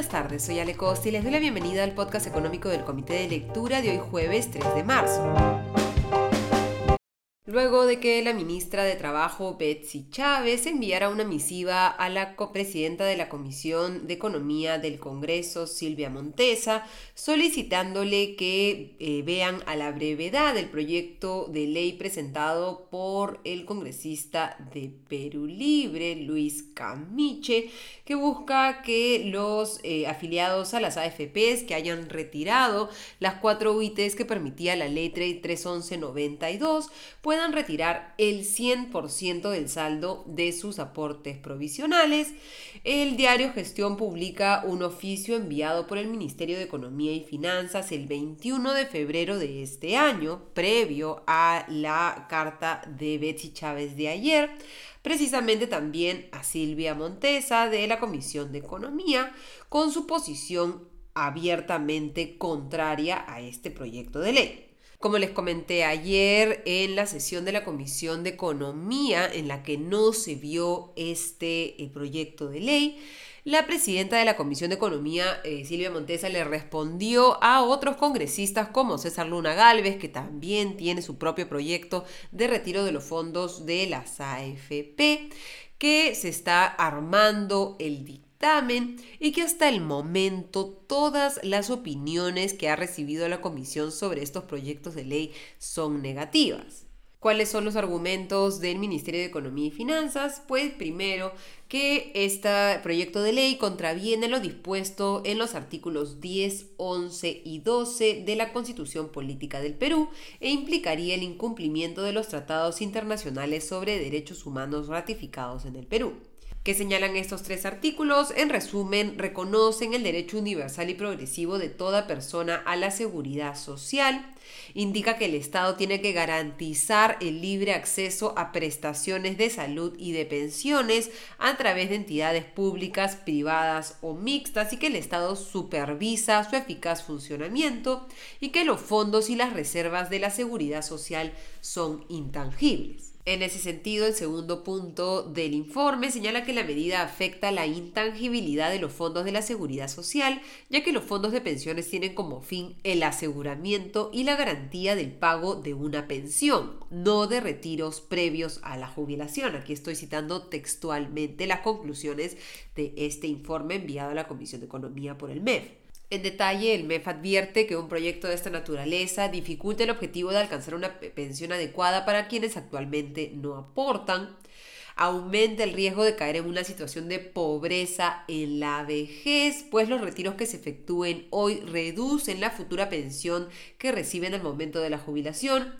buenas tardes, soy Ale Costa y les doy la bienvenida al podcast económico del Comité de Lectura de hoy jueves 3 de marzo. Luego de que la ministra de Trabajo, Betsy Chávez, enviara una misiva a la presidenta de la Comisión de Economía del Congreso, Silvia Montesa, solicitándole que eh, vean a la brevedad el proyecto de ley presentado por el congresista de Perú Libre, Luis Camiche, que busca que los eh, afiliados a las AFPs que hayan retirado las cuatro UITs que permitía la ley 31192 puedan retirar el 100% del saldo de sus aportes provisionales. El diario Gestión publica un oficio enviado por el Ministerio de Economía y Finanzas el 21 de febrero de este año, previo a la carta de Betsy Chávez de ayer, precisamente también a Silvia Montesa de la Comisión de Economía, con su posición abiertamente contraria a este proyecto de ley. Como les comenté ayer en la sesión de la Comisión de Economía, en la que no se vio este eh, proyecto de ley, la presidenta de la Comisión de Economía, eh, Silvia Montesa, le respondió a otros congresistas como César Luna Galvez, que también tiene su propio proyecto de retiro de los fondos de las AFP, que se está armando el dictamen y que hasta el momento todas las opiniones que ha recibido la comisión sobre estos proyectos de ley son negativas. ¿Cuáles son los argumentos del Ministerio de Economía y Finanzas? Pues primero que este proyecto de ley contraviene lo dispuesto en los artículos 10, 11 y 12 de la Constitución Política del Perú e implicaría el incumplimiento de los tratados internacionales sobre derechos humanos ratificados en el Perú que señalan estos tres artículos, en resumen, reconocen el derecho universal y progresivo de toda persona a la seguridad social, indica que el Estado tiene que garantizar el libre acceso a prestaciones de salud y de pensiones a través de entidades públicas, privadas o mixtas y que el Estado supervisa su eficaz funcionamiento y que los fondos y las reservas de la seguridad social son intangibles. En ese sentido, el segundo punto del informe señala que la medida afecta la intangibilidad de los fondos de la seguridad social, ya que los fondos de pensiones tienen como fin el aseguramiento y la garantía del pago de una pensión, no de retiros previos a la jubilación. Aquí estoy citando textualmente las conclusiones de este informe enviado a la Comisión de Economía por el MEF. En detalle, el MEF advierte que un proyecto de esta naturaleza dificulta el objetivo de alcanzar una pensión adecuada para quienes actualmente no aportan, aumenta el riesgo de caer en una situación de pobreza en la vejez, pues los retiros que se efectúen hoy reducen la futura pensión que reciben al momento de la jubilación,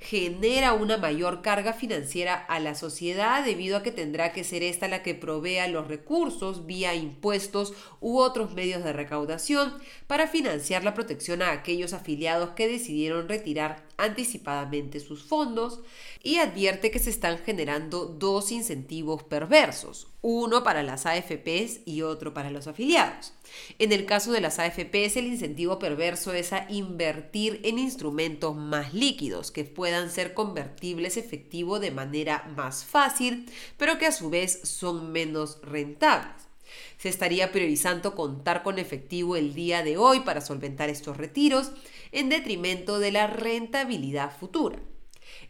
genera una mayor carga financiera a la sociedad debido a que tendrá que ser esta la que provea los recursos vía impuestos u otros medios de recaudación para financiar la protección a aquellos afiliados que decidieron retirar anticipadamente sus fondos y advierte que se están generando dos incentivos perversos, uno para las AFPs y otro para los afiliados. En el caso de las AFPs, el incentivo perverso es a invertir en instrumentos más líquidos que puedan ser convertibles efectivo de manera más fácil, pero que a su vez son menos rentables. Se estaría priorizando contar con efectivo el día de hoy para solventar estos retiros en detrimento de la rentabilidad futura.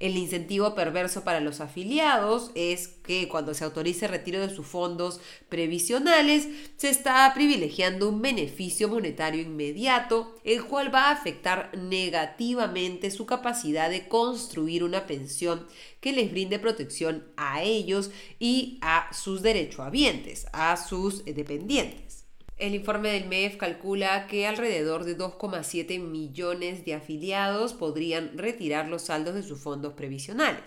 El incentivo perverso para los afiliados es que cuando se autorice el retiro de sus fondos previsionales, se está privilegiando un beneficio monetario inmediato, el cual va a afectar negativamente su capacidad de construir una pensión que les brinde protección a ellos y a sus derechohabientes, a sus dependientes. El informe del MEF calcula que alrededor de 2,7 millones de afiliados podrían retirar los saldos de sus fondos previsionales.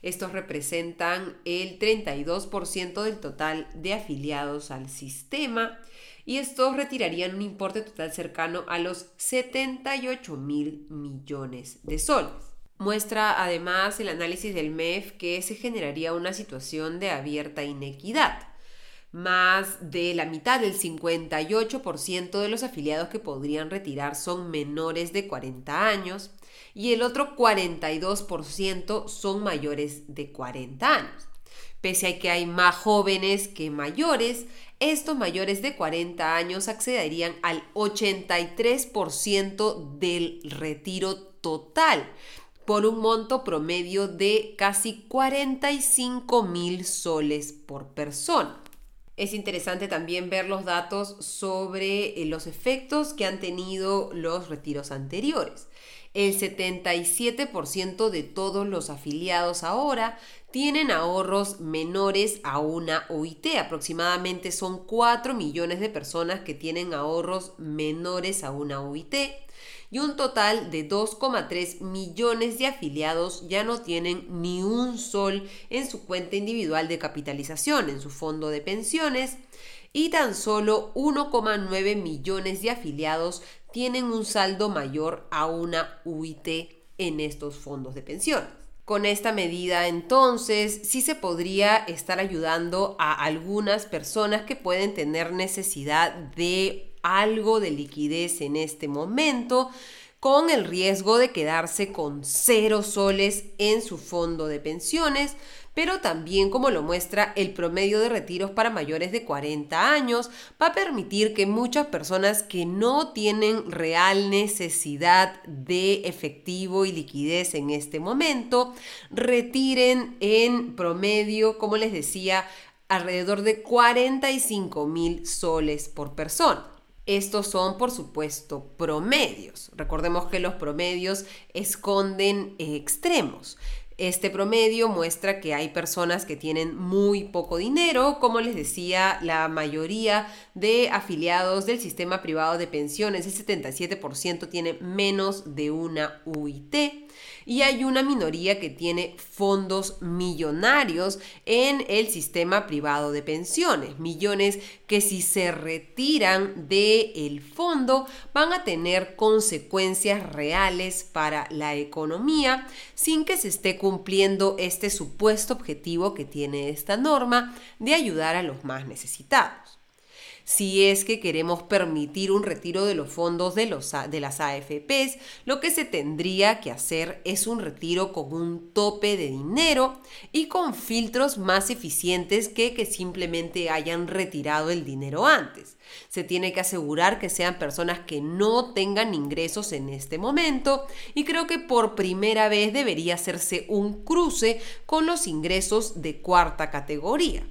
Estos representan el 32% del total de afiliados al sistema y estos retirarían un importe total cercano a los 78 mil millones de soles. Muestra además el análisis del MEF que se generaría una situación de abierta inequidad más de la mitad, del 58% de los afiliados que podrían retirar son menores de 40 años y el otro 42% son mayores de 40 años. Pese a que hay más jóvenes que mayores, estos mayores de 40 años accederían al 83% del retiro total por un monto promedio de casi 45 mil soles por persona. Es interesante también ver los datos sobre eh, los efectos que han tenido los retiros anteriores. El 77% de todos los afiliados ahora tienen ahorros menores a una OIT. Aproximadamente son 4 millones de personas que tienen ahorros menores a una OIT y un total de 2,3 millones de afiliados ya no tienen ni un sol en su cuenta individual de capitalización, en su fondo de pensiones, y tan solo 1,9 millones de afiliados tienen un saldo mayor a una UIT en estos fondos de pensiones. Con esta medida entonces sí se podría estar ayudando a algunas personas que pueden tener necesidad de algo de liquidez en este momento, con el riesgo de quedarse con cero soles en su fondo de pensiones, pero también como lo muestra el promedio de retiros para mayores de 40 años, va a permitir que muchas personas que no tienen real necesidad de efectivo y liquidez en este momento, retiren en promedio, como les decía, alrededor de 45 mil soles por persona. Estos son, por supuesto, promedios. Recordemos que los promedios esconden extremos. Este promedio muestra que hay personas que tienen muy poco dinero, como les decía, la mayoría de afiliados del sistema privado de pensiones, el 77% tiene menos de una UIT y hay una minoría que tiene fondos millonarios en el sistema privado de pensiones, millones que si se retiran del fondo van a tener consecuencias reales para la economía sin que se esté cumpliendo este supuesto objetivo que tiene esta norma de ayudar a los más necesitados si es que queremos permitir un retiro de los fondos de, los, de las AFPs, lo que se tendría que hacer es un retiro con un tope de dinero y con filtros más eficientes que que simplemente hayan retirado el dinero antes. Se tiene que asegurar que sean personas que no tengan ingresos en este momento y creo que por primera vez debería hacerse un cruce con los ingresos de cuarta categoría.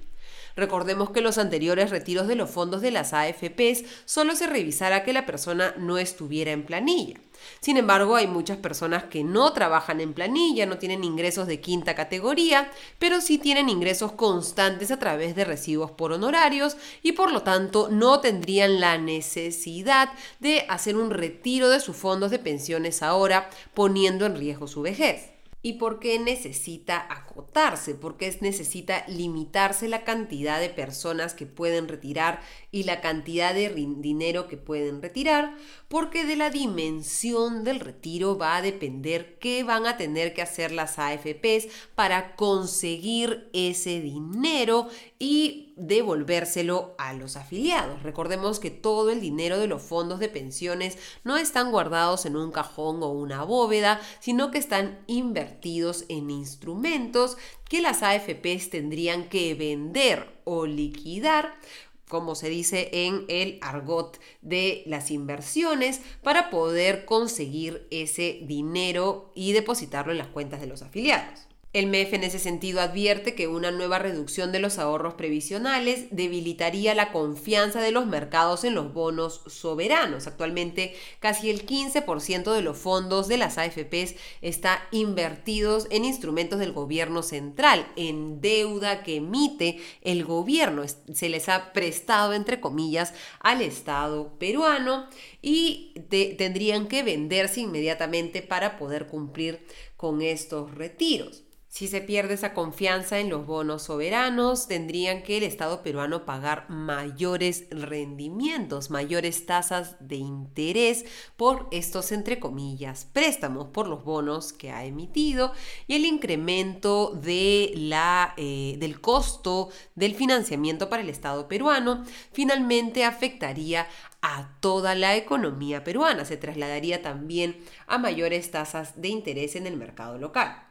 Recordemos que los anteriores retiros de los fondos de las AFPs solo se revisara que la persona no estuviera en planilla. Sin embargo, hay muchas personas que no trabajan en planilla, no tienen ingresos de quinta categoría, pero sí tienen ingresos constantes a través de recibos por honorarios y por lo tanto no tendrían la necesidad de hacer un retiro de sus fondos de pensiones ahora, poniendo en riesgo su vejez y por qué necesita acotarse, por qué necesita limitarse la cantidad de personas que pueden retirar y la cantidad de dinero que pueden retirar, porque de la dimensión del retiro va a depender qué van a tener que hacer las AFPs para conseguir ese dinero y devolvérselo a los afiliados. Recordemos que todo el dinero de los fondos de pensiones no están guardados en un cajón o una bóveda, sino que están invertidos en instrumentos que las AFPs tendrían que vender o liquidar como se dice en el argot de las inversiones, para poder conseguir ese dinero y depositarlo en las cuentas de los afiliados. El MEF en ese sentido advierte que una nueva reducción de los ahorros previsionales debilitaría la confianza de los mercados en los bonos soberanos. Actualmente casi el 15% de los fondos de las AFPs está invertidos en instrumentos del gobierno central, en deuda que emite el gobierno. Se les ha prestado, entre comillas, al Estado peruano y tendrían que venderse inmediatamente para poder cumplir con estos retiros. Si se pierde esa confianza en los bonos soberanos, tendrían que el Estado peruano pagar mayores rendimientos, mayores tasas de interés por estos, entre comillas, préstamos por los bonos que ha emitido y el incremento de la, eh, del costo del financiamiento para el Estado peruano finalmente afectaría a toda la economía peruana. Se trasladaría también a mayores tasas de interés en el mercado local.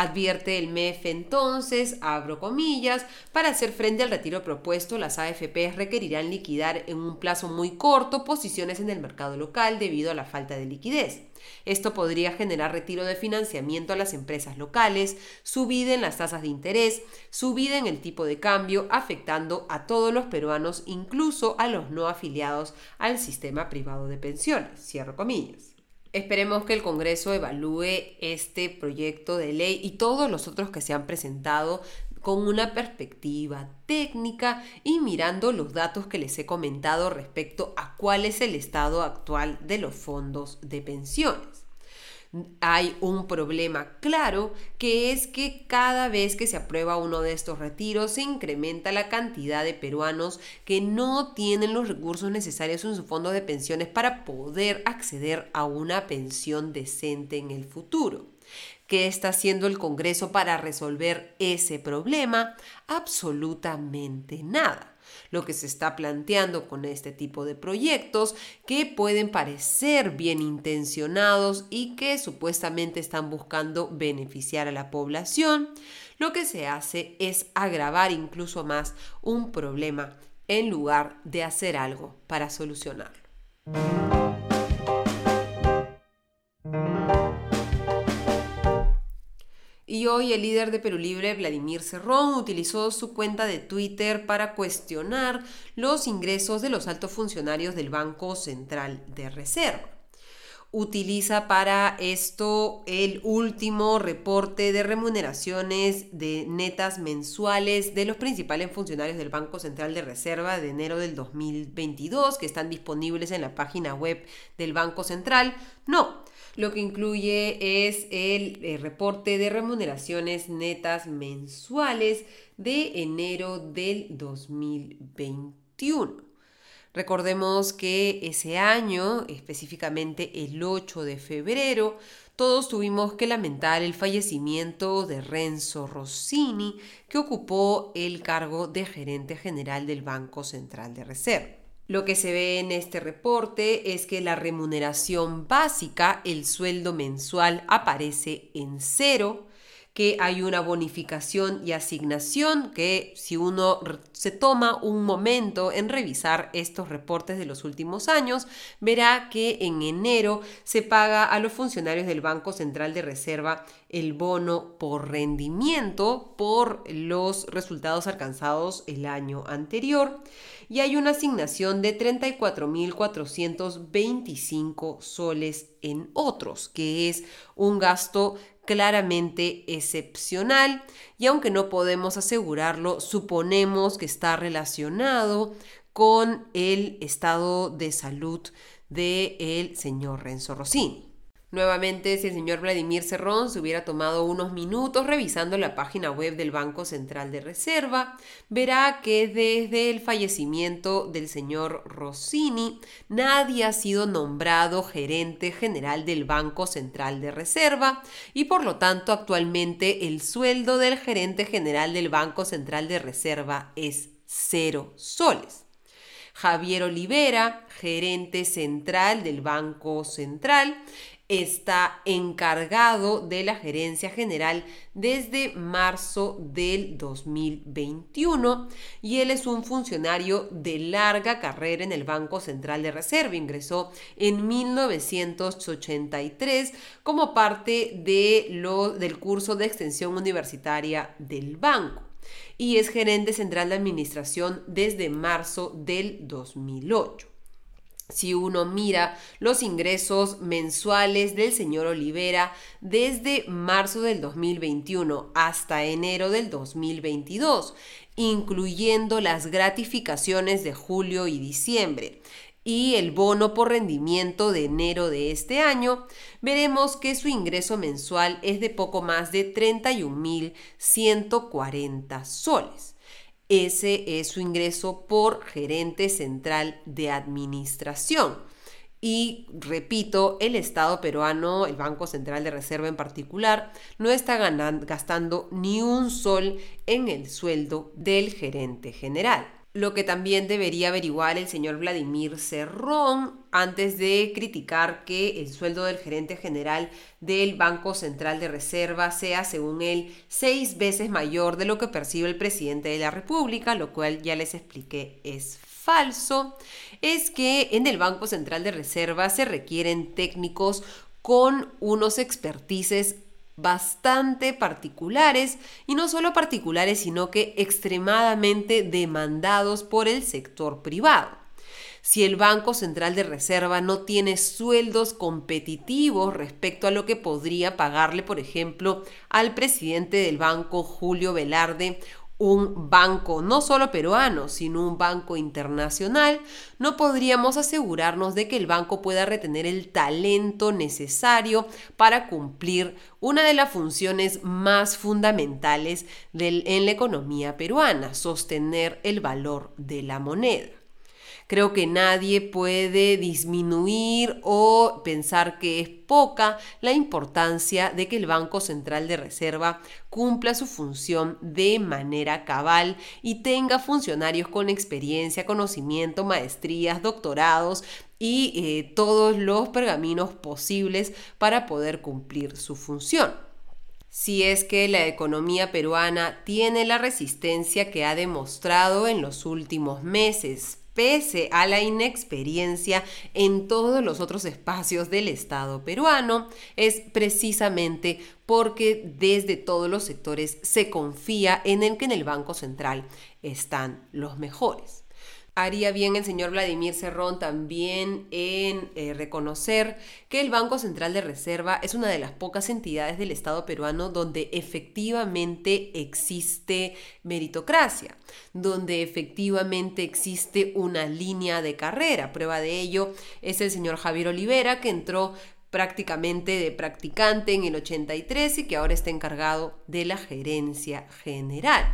Advierte el MEF entonces, abro comillas, para hacer frente al retiro propuesto, las AFPs requerirán liquidar en un plazo muy corto posiciones en el mercado local debido a la falta de liquidez. Esto podría generar retiro de financiamiento a las empresas locales, subida en las tasas de interés, subida en el tipo de cambio, afectando a todos los peruanos, incluso a los no afiliados al sistema privado de pensiones. Cierro comillas. Esperemos que el Congreso evalúe este proyecto de ley y todos los otros que se han presentado con una perspectiva técnica y mirando los datos que les he comentado respecto a cuál es el estado actual de los fondos de pensiones. Hay un problema claro que es que cada vez que se aprueba uno de estos retiros se incrementa la cantidad de peruanos que no tienen los recursos necesarios en su fondo de pensiones para poder acceder a una pensión decente en el futuro. ¿Qué está haciendo el Congreso para resolver ese problema? Absolutamente nada. Lo que se está planteando con este tipo de proyectos que pueden parecer bien intencionados y que supuestamente están buscando beneficiar a la población, lo que se hace es agravar incluso más un problema en lugar de hacer algo para solucionarlo. Y hoy el líder de Perú Libre, Vladimir Cerrón, utilizó su cuenta de Twitter para cuestionar los ingresos de los altos funcionarios del Banco Central de Reserva. Utiliza para esto el último reporte de remuneraciones de netas mensuales de los principales funcionarios del Banco Central de Reserva de enero del 2022 que están disponibles en la página web del Banco Central. No, lo que incluye es el, eh, reporte de remuneraciones netas mensuales de enero del 2021. Recordemos que ese año, específicamente el 8 de febrero, todos tuvimos que lamentar el fallecimiento de Renzo Rossini, que ocupó el cargo de gerente general del Banco Central de Reserva. Lo que se ve en este reporte es que la remuneración básica, el sueldo mensual, aparece en cero que hay una bonificación y asignación que si uno se toma un momento en revisar estos reportes de los últimos años, verá que en enero se paga a los funcionarios del Banco Central de Reserva el bono por rendimiento por los resultados alcanzados el año anterior y hay una asignación de 34.425 soles en otros, que es un gasto claramente excepcional y aunque no podemos asegurarlo, suponemos que está relacionado con el estado de salud del señor Renzo Rossini. Nuevamente, si el señor Vladimir Cerrón se hubiera tomado unos minutos revisando la página web del Banco Central de Reserva, verá que desde el fallecimiento del señor Rossini, nadie ha sido nombrado gerente general del Banco Central de Reserva y por lo tanto actualmente el sueldo del gerente general del Banco Central de Reserva es cero soles. Javier Olivera, gerente central del Banco Central, está encargado de la gerencia general desde marzo del 2021 y él es un funcionario de larga carrera en el Banco Central de Reserva. Ingresó en 1983 como parte del curso de extensión universitaria del banco y es gerente central de administración desde marzo del 2008. Si uno mira los ingresos mensuales del señor Olivera desde marzo del 2021 hasta enero del 2022, incluyendo las gratificaciones de julio y diciembre, y el bono por rendimiento de enero de este año, veremos que su ingreso mensual es de poco más de 31.140 soles. Ese es su ingreso por gerente central de administración. Y repito, el Estado peruano, el Banco Central de Reserva en particular, no está gastando ni un sol en el sueldo del gerente general. Lo que también debería averiguar el señor Vladimir Cerrón antes de criticar que el sueldo del gerente general del Banco Central de Reserva sea, según él, seis veces mayor de lo que percibe el presidente de la República, lo cual ya les expliqué es falso, es que en el Banco Central de Reserva se requieren técnicos con unos expertices bastante particulares y no solo particulares, sino que extremadamente demandados por el sector privado. Si el Banco Central de Reserva no tiene sueldos competitivos respecto a lo que podría pagarle, por ejemplo, al presidente del banco, Julio Velarde, un banco no solo peruano, sino un banco internacional, no podríamos asegurarnos de que el banco pueda retener el talento necesario para cumplir una de las funciones más fundamentales en la economía peruana, sostener el valor de la moneda. Creo que nadie puede disminuir o pensar que es poca la importancia de que el Banco Central de Reserva cumpla su función de manera cabal y tenga funcionarios con experiencia, conocimiento, maestrías, doctorados y eh, todos los pergaminos posibles para poder cumplir su función. Si es que la economía peruana tiene la resistencia que ha demostrado en los últimos meses pese a la inexperiencia en todos los otros espacios del Estado peruano, es precisamente porque desde todos los sectores se confía en el que en el Banco Central están los mejores haría bien el señor Vladimir Cerrón también en eh, reconocer que el Banco Central de Reserva es una de las pocas entidades del Estado peruano donde efectivamente existe meritocracia, donde efectivamente existe una línea de carrera. Prueba de ello es el señor Javier Olivera que entró prácticamente de practicante en el 83 y que ahora está encargado de la gerencia general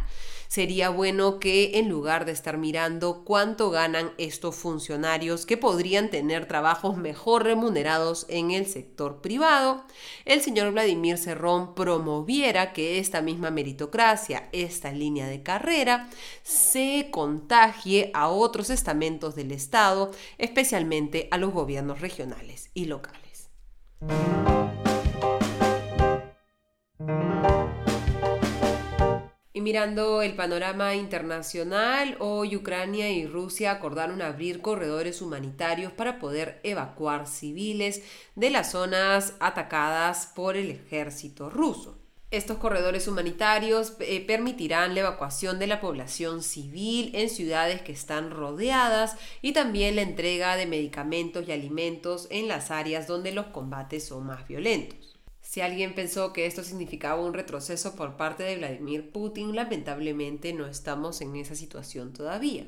sería bueno que en lugar de estar mirando cuánto ganan estos funcionarios que podrían tener trabajos mejor remunerados en el sector privado, el señor Vladimir Cerrón promoviera que esta misma meritocracia, esta línea de carrera, se contagie a otros estamentos del Estado, especialmente a los gobiernos regionales y locales. Mirando el panorama internacional, hoy Ucrania y Rusia acordaron abrir corredores humanitarios para poder evacuar civiles de las zonas atacadas por el ejército ruso. Estos corredores humanitarios eh, permitirán la evacuación de la población civil en ciudades que están rodeadas y también la entrega de medicamentos y alimentos en las áreas donde los combates son más violentos. Si alguien pensó que esto significaba un retroceso por parte de Vladimir Putin, lamentablemente no estamos en esa situación todavía.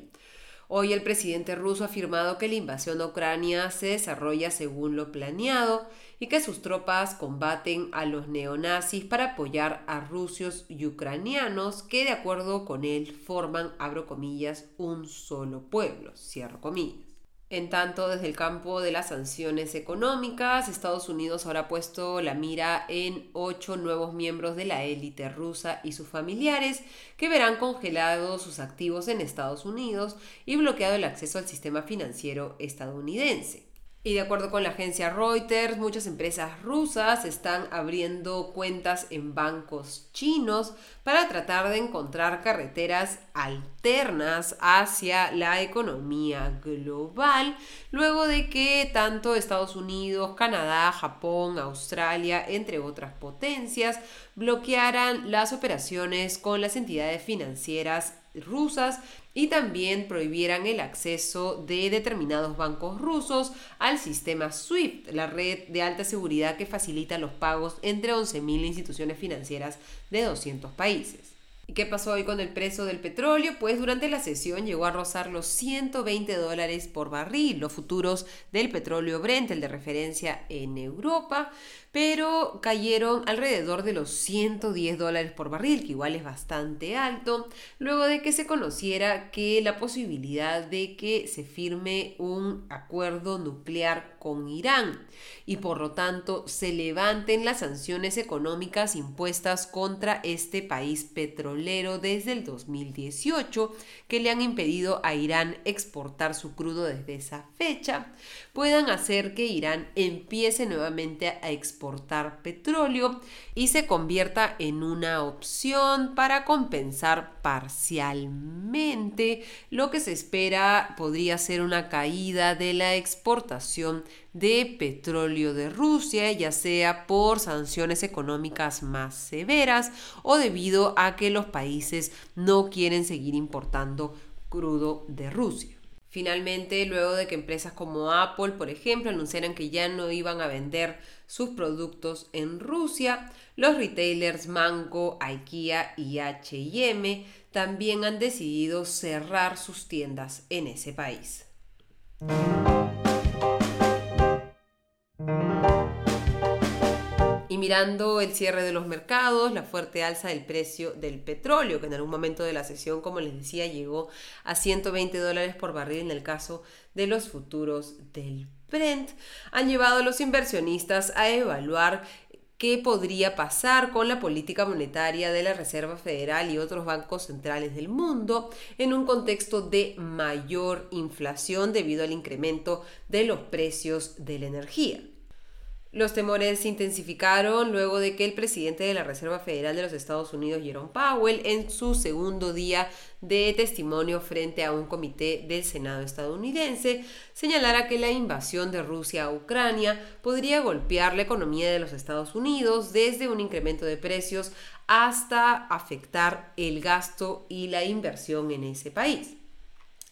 Hoy el presidente ruso ha afirmado que la invasión a Ucrania se desarrolla según lo planeado y que sus tropas combaten a los neonazis para apoyar a rusos y ucranianos que de acuerdo con él forman, abro comillas, un solo pueblo, cierro comillas. En tanto, desde el campo de las sanciones económicas, Estados Unidos ahora ha puesto la mira en ocho nuevos miembros de la élite rusa y sus familiares que verán congelados sus activos en Estados Unidos y bloqueado el acceso al sistema financiero estadounidense. Y de acuerdo con la agencia Reuters, muchas empresas rusas están abriendo cuentas en bancos chinos para tratar de encontrar carreteras alternas hacia la economía global, luego de que tanto Estados Unidos, Canadá, Japón, Australia, entre otras potencias, bloquearan las operaciones con las entidades financieras rusas y también prohibieran el acceso de determinados bancos rusos al sistema SWIFT, la red de alta seguridad que facilita los pagos entre 11.000 instituciones financieras de 200 países. ¿Y qué pasó hoy con el precio del petróleo? Pues durante la sesión llegó a rozar los 120 dólares por barril, los futuros del petróleo Brent, el de referencia en Europa, pero cayeron alrededor de los 110 dólares por barril, que igual es bastante alto, luego de que se conociera que la posibilidad de que se firme un acuerdo nuclear con Irán y por lo tanto se levanten las sanciones económicas impuestas contra este país petrolero desde el 2018 que le han impedido a Irán exportar su crudo desde esa fecha, puedan hacer que Irán empiece nuevamente a exportar petróleo y se convierta en una opción para compensar parcialmente lo que se espera podría ser una caída de la exportación de petróleo de Rusia, ya sea por sanciones económicas más severas o debido a que los países no quieren seguir importando crudo de Rusia. Finalmente, luego de que empresas como Apple, por ejemplo, anunciaran que ya no iban a vender sus productos en Rusia, los retailers Mango, IKEA y HM también han decidido cerrar sus tiendas en ese país. Y mirando el cierre de los mercados, la fuerte alza del precio del petróleo, que en algún momento de la sesión, como les decía, llegó a 120 dólares por barril en el caso de los futuros del Brent, han llevado a los inversionistas a evaluar qué podría pasar con la política monetaria de la Reserva Federal y otros bancos centrales del mundo en un contexto de mayor inflación debido al incremento de los precios de la energía. Los temores se intensificaron luego de que el presidente de la Reserva Federal de los Estados Unidos, Jerome Powell, en su segundo día de testimonio frente a un comité del Senado estadounidense, señalara que la invasión de Rusia a Ucrania podría golpear la economía de los Estados Unidos desde un incremento de precios hasta afectar el gasto y la inversión en ese país.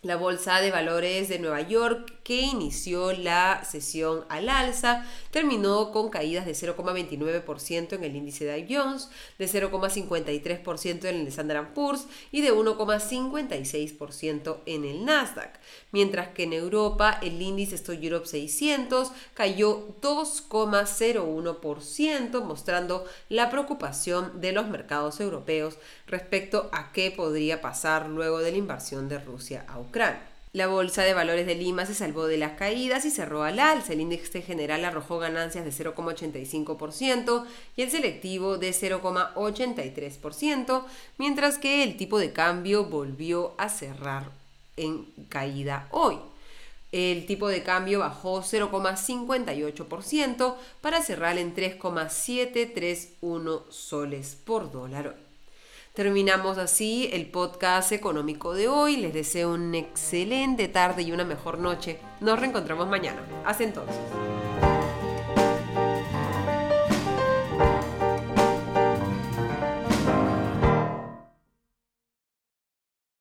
La Bolsa de Valores de Nueva York, que inició la sesión al alza, terminó con caídas de 0,29% en el índice Dow Jones, de 0,53% en el Standard Poor's y de 1,56% en el Nasdaq, mientras que en Europa el índice Stock Europe 600 cayó 2,01%, mostrando la preocupación de los mercados europeos respecto a qué podría pasar luego de la invasión de Rusia a Ucrania. La bolsa de valores de Lima se salvó de las caídas y cerró al alza. El índice general arrojó ganancias de 0,85% y el selectivo de 0,83%, mientras que el tipo de cambio volvió a cerrar en caída hoy. El tipo de cambio bajó 0,58% para cerrar en 3,731 soles por dólar Terminamos así el podcast económico de hoy. Les deseo una excelente tarde y una mejor noche. Nos reencontramos mañana. Hasta entonces.